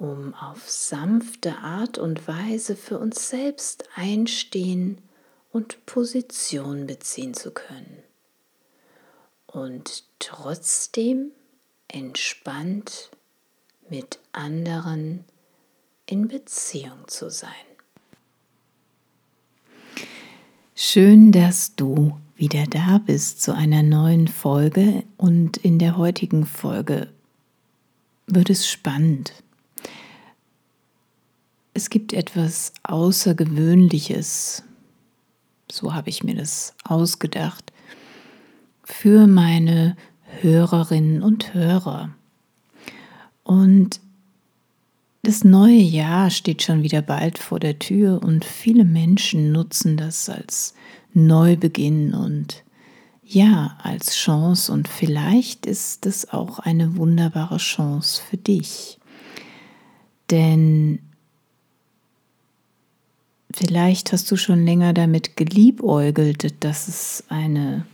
um auf sanfte Art und Weise für uns selbst einstehen und Position beziehen zu können. Und trotzdem entspannt mit anderen in Beziehung zu sein. Schön, dass du wieder da bist zu einer neuen Folge und in der heutigen Folge wird es spannend es gibt etwas Außergewöhnliches, so habe ich mir das ausgedacht, für meine Hörerinnen und Hörer. Und das neue Jahr steht schon wieder bald vor der Tür und viele Menschen nutzen das als Neubeginn und ja, als Chance und vielleicht ist es auch eine wunderbare Chance für dich. Denn Vielleicht hast du schon länger damit geliebäugelt, dass es eine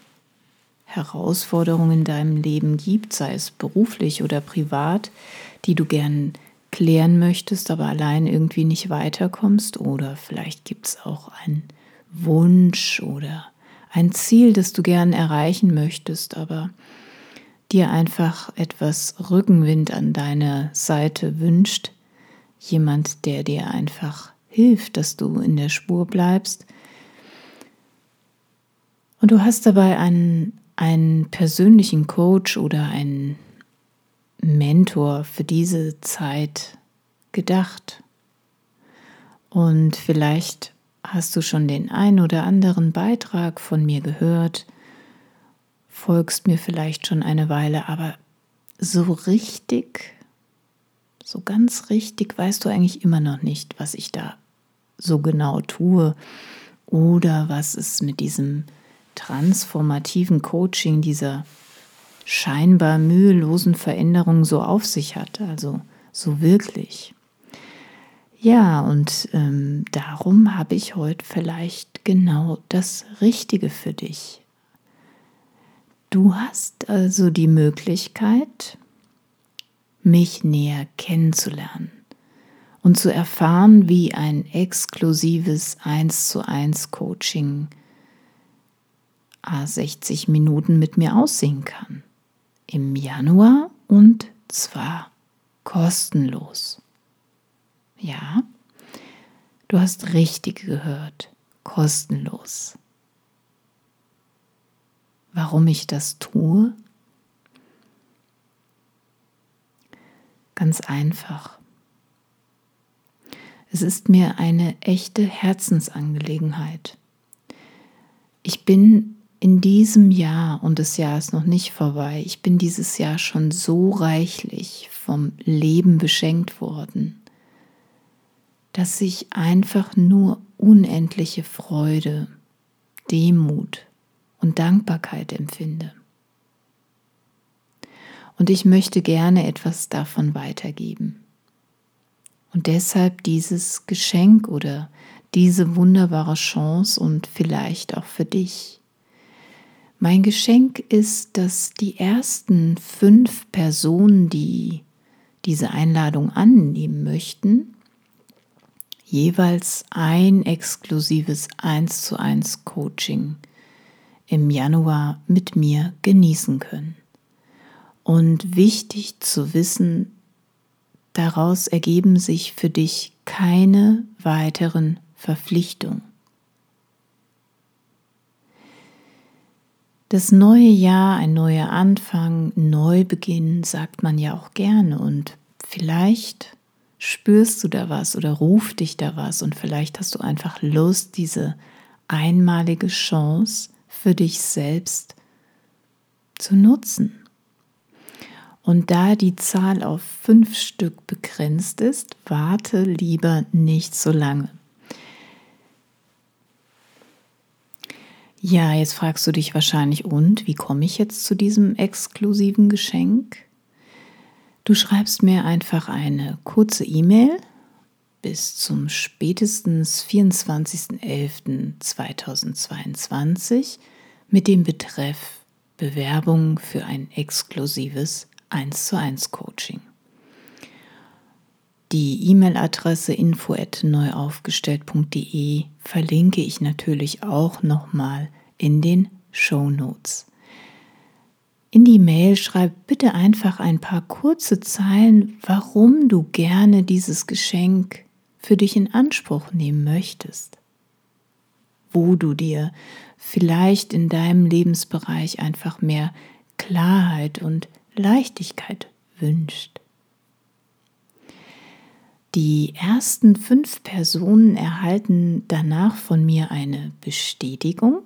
Herausforderung in deinem Leben gibt, sei es beruflich oder privat, die du gern klären möchtest, aber allein irgendwie nicht weiterkommst. Oder vielleicht gibt es auch einen Wunsch oder ein Ziel, das du gern erreichen möchtest, aber dir einfach etwas Rückenwind an deiner Seite wünscht. Jemand, der dir einfach hilft, dass du in der Spur bleibst. Und du hast dabei einen, einen persönlichen Coach oder einen Mentor für diese Zeit gedacht. Und vielleicht hast du schon den ein oder anderen Beitrag von mir gehört, folgst mir vielleicht schon eine Weile, aber so richtig, so ganz richtig weißt du eigentlich immer noch nicht, was ich da so genau tue oder was es mit diesem transformativen Coaching, dieser scheinbar mühelosen Veränderung so auf sich hat, also so wirklich. Ja, und ähm, darum habe ich heute vielleicht genau das Richtige für dich. Du hast also die Möglichkeit, mich näher kennenzulernen und zu erfahren, wie ein exklusives 1 zu 1 Coaching A60 Minuten mit mir aussehen kann. Im Januar und zwar kostenlos. Ja, du hast richtig gehört, kostenlos. Warum ich das tue? Ganz einfach. Es ist mir eine echte Herzensangelegenheit. Ich bin in diesem Jahr, und das Jahr ist noch nicht vorbei, ich bin dieses Jahr schon so reichlich vom Leben beschenkt worden, dass ich einfach nur unendliche Freude, Demut und Dankbarkeit empfinde. Und ich möchte gerne etwas davon weitergeben. Und deshalb dieses Geschenk oder diese wunderbare Chance und vielleicht auch für dich. Mein Geschenk ist, dass die ersten fünf Personen, die diese Einladung annehmen möchten, jeweils ein exklusives 1 zu 1 Coaching im Januar mit mir genießen können. Und wichtig zu wissen, Daraus ergeben sich für dich keine weiteren Verpflichtungen. Das neue Jahr, ein neuer Anfang, Neubeginn, sagt man ja auch gerne. Und vielleicht spürst du da was oder ruft dich da was und vielleicht hast du einfach Lust, diese einmalige Chance für dich selbst zu nutzen. Und da die Zahl auf fünf Stück begrenzt ist, warte lieber nicht so lange. Ja, jetzt fragst du dich wahrscheinlich, und wie komme ich jetzt zu diesem exklusiven Geschenk? Du schreibst mir einfach eine kurze E-Mail bis zum spätestens 24.11.2022 mit dem Betreff Bewerbung für ein exklusives 1 zu 1 Coaching. Die E-Mail-Adresse info@neuaufgestellt.de verlinke ich natürlich auch nochmal in den Show Notes. In die Mail schreib bitte einfach ein paar kurze Zeilen, warum du gerne dieses Geschenk für dich in Anspruch nehmen möchtest. Wo du dir vielleicht in deinem Lebensbereich einfach mehr Klarheit und Leichtigkeit wünscht. Die ersten fünf Personen erhalten danach von mir eine Bestätigung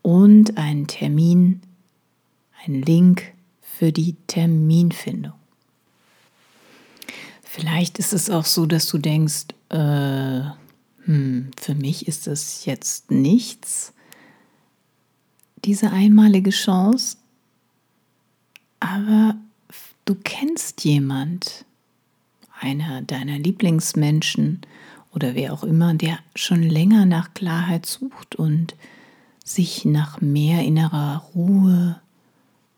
und einen Termin, einen Link für die Terminfindung. Vielleicht ist es auch so, dass du denkst, äh, hm, für mich ist das jetzt nichts, diese einmalige Chance, aber du kennst jemand, einer deiner Lieblingsmenschen oder wer auch immer, der schon länger nach Klarheit sucht und sich nach mehr innerer Ruhe,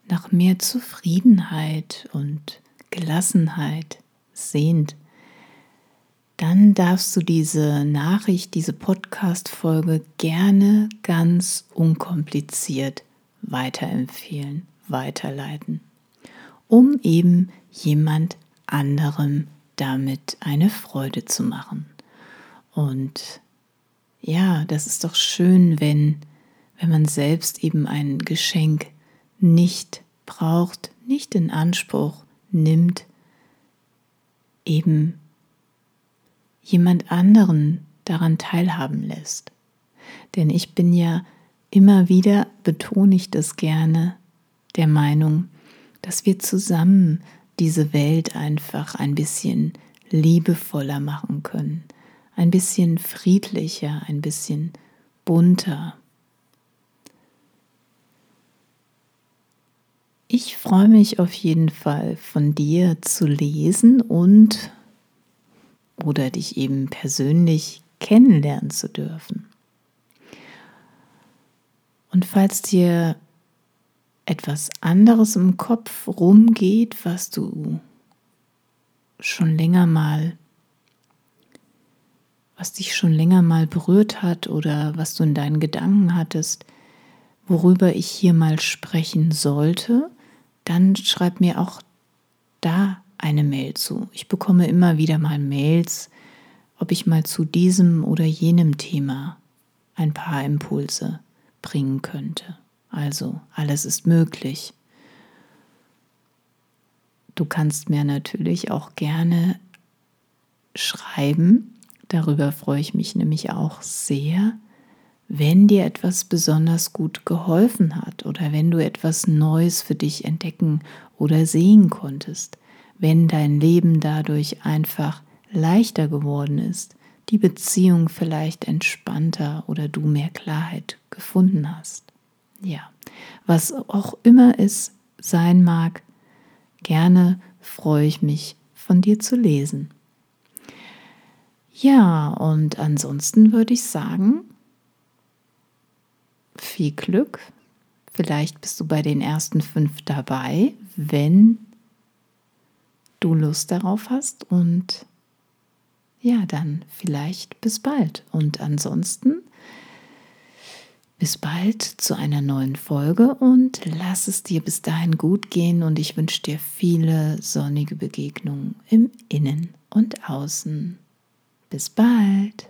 nach mehr Zufriedenheit und Gelassenheit sehnt, dann darfst du diese Nachricht, diese Podcast-Folge gerne ganz unkompliziert weiterempfehlen, weiterleiten, um eben jemand anderem damit eine Freude zu machen. Und ja, das ist doch schön, wenn, wenn man selbst eben ein Geschenk nicht braucht, nicht in Anspruch nimmt, eben jemand anderen daran teilhaben lässt. Denn ich bin ja immer wieder, betone ich das gerne, der Meinung, dass wir zusammen diese Welt einfach ein bisschen liebevoller machen können, ein bisschen friedlicher, ein bisschen bunter. Ich freue mich auf jeden Fall von dir zu lesen und oder dich eben persönlich kennenlernen zu dürfen. Und falls dir etwas anderes im Kopf rumgeht, was du schon länger mal, was dich schon länger mal berührt hat oder was du in deinen Gedanken hattest, worüber ich hier mal sprechen sollte, dann schreib mir auch da eine Mail zu. Ich bekomme immer wieder mal Mails, ob ich mal zu diesem oder jenem Thema ein paar Impulse bringen könnte. Also alles ist möglich. Du kannst mir natürlich auch gerne schreiben. Darüber freue ich mich nämlich auch sehr, wenn dir etwas besonders gut geholfen hat oder wenn du etwas Neues für dich entdecken oder sehen konntest, wenn dein Leben dadurch einfach leichter geworden ist, die Beziehung vielleicht entspannter oder du mehr Klarheit gefunden hast. Ja, was auch immer es sein mag, gerne freue ich mich von dir zu lesen. Ja, und ansonsten würde ich sagen, viel Glück. Vielleicht bist du bei den ersten fünf dabei, wenn du Lust darauf hast. Und ja, dann vielleicht bis bald. Und ansonsten bis bald zu einer neuen Folge und lass es dir bis dahin gut gehen und ich wünsche dir viele sonnige Begegnungen im Innen und Außen. Bis bald.